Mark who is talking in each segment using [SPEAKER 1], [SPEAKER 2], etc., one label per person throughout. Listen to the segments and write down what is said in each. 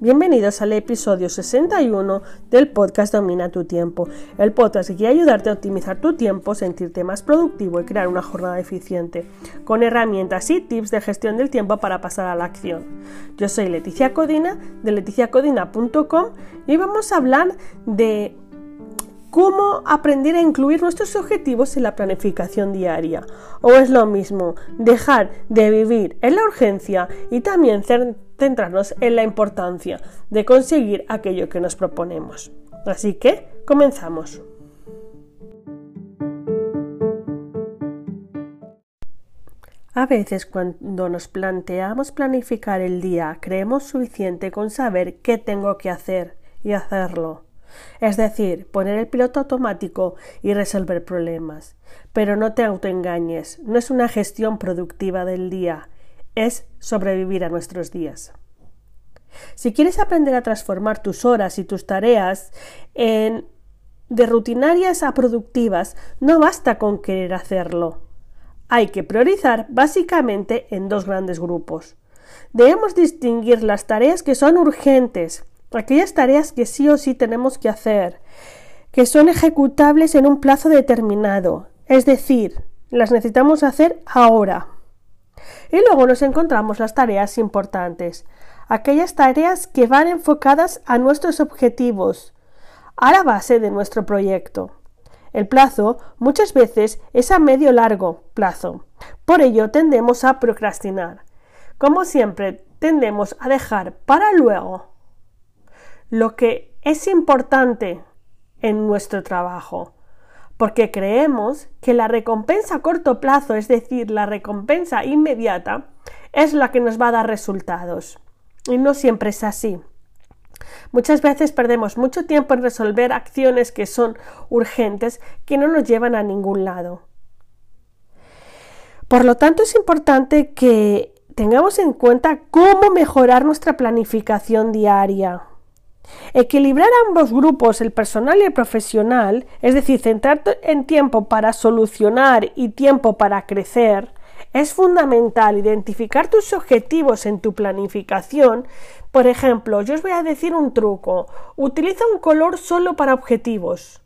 [SPEAKER 1] Bienvenidos al episodio 61 del podcast Domina tu tiempo, el podcast que quiere ayudarte a optimizar tu tiempo, sentirte más productivo y crear una jornada eficiente, con herramientas y tips de gestión del tiempo para pasar a la acción. Yo soy Leticia Codina de leticiacodina.com y vamos a hablar de cómo aprender a incluir nuestros objetivos en la planificación diaria. O es lo mismo, dejar de vivir en la urgencia y también centrarnos en la importancia de conseguir aquello que nos proponemos. Así que, comenzamos. A veces cuando nos planteamos planificar el día, creemos suficiente con saber qué tengo que hacer y hacerlo. Es decir, poner el piloto automático y resolver problemas. Pero no te autoengañes, no es una gestión productiva del día, es sobrevivir a nuestros días. Si quieres aprender a transformar tus horas y tus tareas en de rutinarias a productivas, no basta con querer hacerlo. Hay que priorizar básicamente en dos grandes grupos. Debemos distinguir las tareas que son urgentes, aquellas tareas que sí o sí tenemos que hacer, que son ejecutables en un plazo determinado, es decir, las necesitamos hacer ahora. Y luego nos encontramos las tareas importantes, aquellas tareas que van enfocadas a nuestros objetivos, a la base de nuestro proyecto. El plazo muchas veces es a medio largo plazo. Por ello tendemos a procrastinar. Como siempre, tendemos a dejar para luego lo que es importante en nuestro trabajo, porque creemos que la recompensa a corto plazo, es decir, la recompensa inmediata, es la que nos va a dar resultados. Y no siempre es así. Muchas veces perdemos mucho tiempo en resolver acciones que son urgentes que no nos llevan a ningún lado. Por lo tanto, es importante que tengamos en cuenta cómo mejorar nuestra planificación diaria. Equilibrar ambos grupos, el personal y el profesional, es decir, centrar en tiempo para solucionar y tiempo para crecer, es fundamental identificar tus objetivos en tu planificación. Por ejemplo, yo os voy a decir un truco. Utiliza un color solo para objetivos.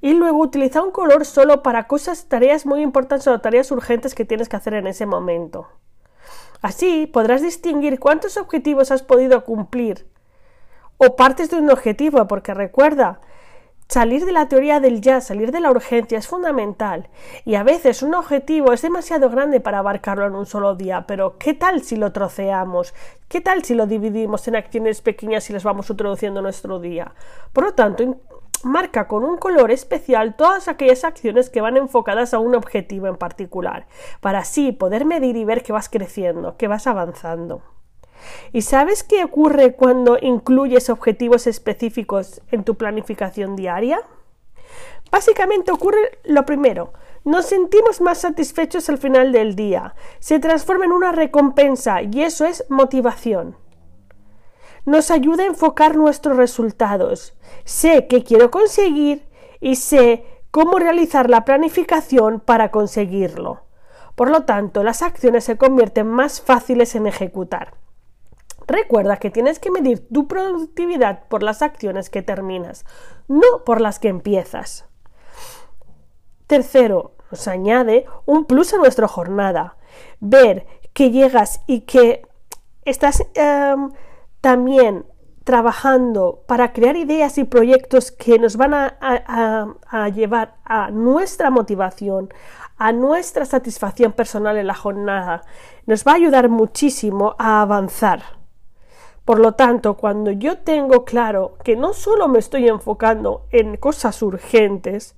[SPEAKER 1] Y luego utiliza un color solo para cosas, tareas muy importantes o tareas urgentes que tienes que hacer en ese momento. Así podrás distinguir cuántos objetivos has podido cumplir o partes de un objetivo, porque recuerda, salir de la teoría del ya, salir de la urgencia es fundamental. Y a veces un objetivo es demasiado grande para abarcarlo en un solo día, pero ¿qué tal si lo troceamos? ¿Qué tal si lo dividimos en acciones pequeñas y las vamos introduciendo en nuestro día? Por lo tanto, marca con un color especial todas aquellas acciones que van enfocadas a un objetivo en particular, para así poder medir y ver que vas creciendo, que vas avanzando. ¿Y sabes qué ocurre cuando incluyes objetivos específicos en tu planificación diaria? Básicamente ocurre lo primero, nos sentimos más satisfechos al final del día, se transforma en una recompensa y eso es motivación. Nos ayuda a enfocar nuestros resultados. Sé qué quiero conseguir y sé cómo realizar la planificación para conseguirlo. Por lo tanto, las acciones se convierten más fáciles en ejecutar. Recuerda que tienes que medir tu productividad por las acciones que terminas, no por las que empiezas. Tercero, nos añade un plus a nuestra jornada. Ver que llegas y que estás em, también trabajando para crear ideas y proyectos que nos van a, llevar a nuestra motivación, a nuestra satisfacción personal en la jornada, nos va a ayudar muchísimo a avanzar. Por lo tanto, cuando yo tengo claro que no solo me estoy enfocando en cosas urgentes,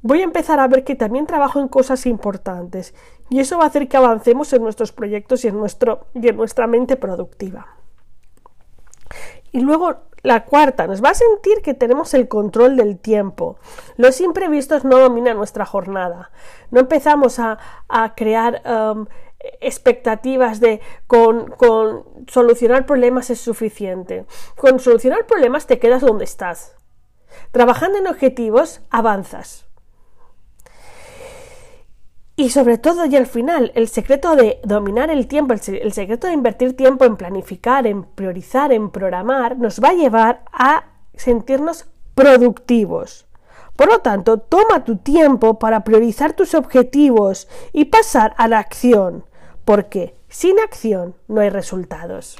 [SPEAKER 1] voy a empezar a ver que también trabajo en cosas importantes y eso va a hacer que avancemos en nuestros proyectos y en, nuestro, y en nuestra mente productiva. Y luego la cuarta, nos va a sentir que tenemos el control del tiempo. Los imprevistos no dominan nuestra jornada. No empezamos a, crear um, expectativas de con, con solucionar problemas es suficiente. Con solucionar problemas te quedas donde estás. Trabajando en objetivos, avanzas. Y sobre todo y al final, el secreto de dominar el tiempo, el, secreto de invertir tiempo en planificar, en priorizar, en programar, nos va a llevar a sentirnos productivos. Por lo tanto, toma tu tiempo para priorizar tus objetivos y pasar a la acción, porque sin acción no hay resultados.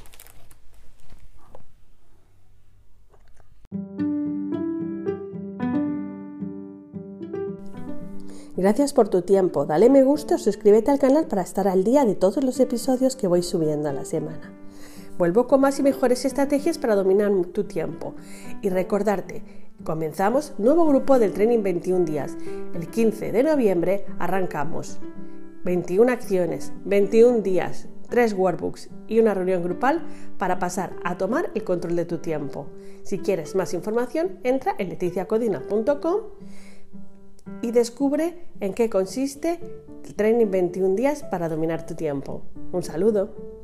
[SPEAKER 1] Gracias por tu tiempo, dale me gusta o suscríbete al canal para estar al día de todos los episodios que voy subiendo a la semana. Vuelvo con más y mejores estrategias para dominar tu tiempo. Y recordarte, comenzamos nuevo grupo del Training 21 días. El 15 de noviembre arrancamos. 21 acciones, 21 días, 3 workbooks y una reunión grupal para pasar a tomar el control de tu tiempo. Si quieres más información, entra en leticiacodina.com y descubre en qué consiste el Training 21 días para dominar tu tiempo. Un saludo.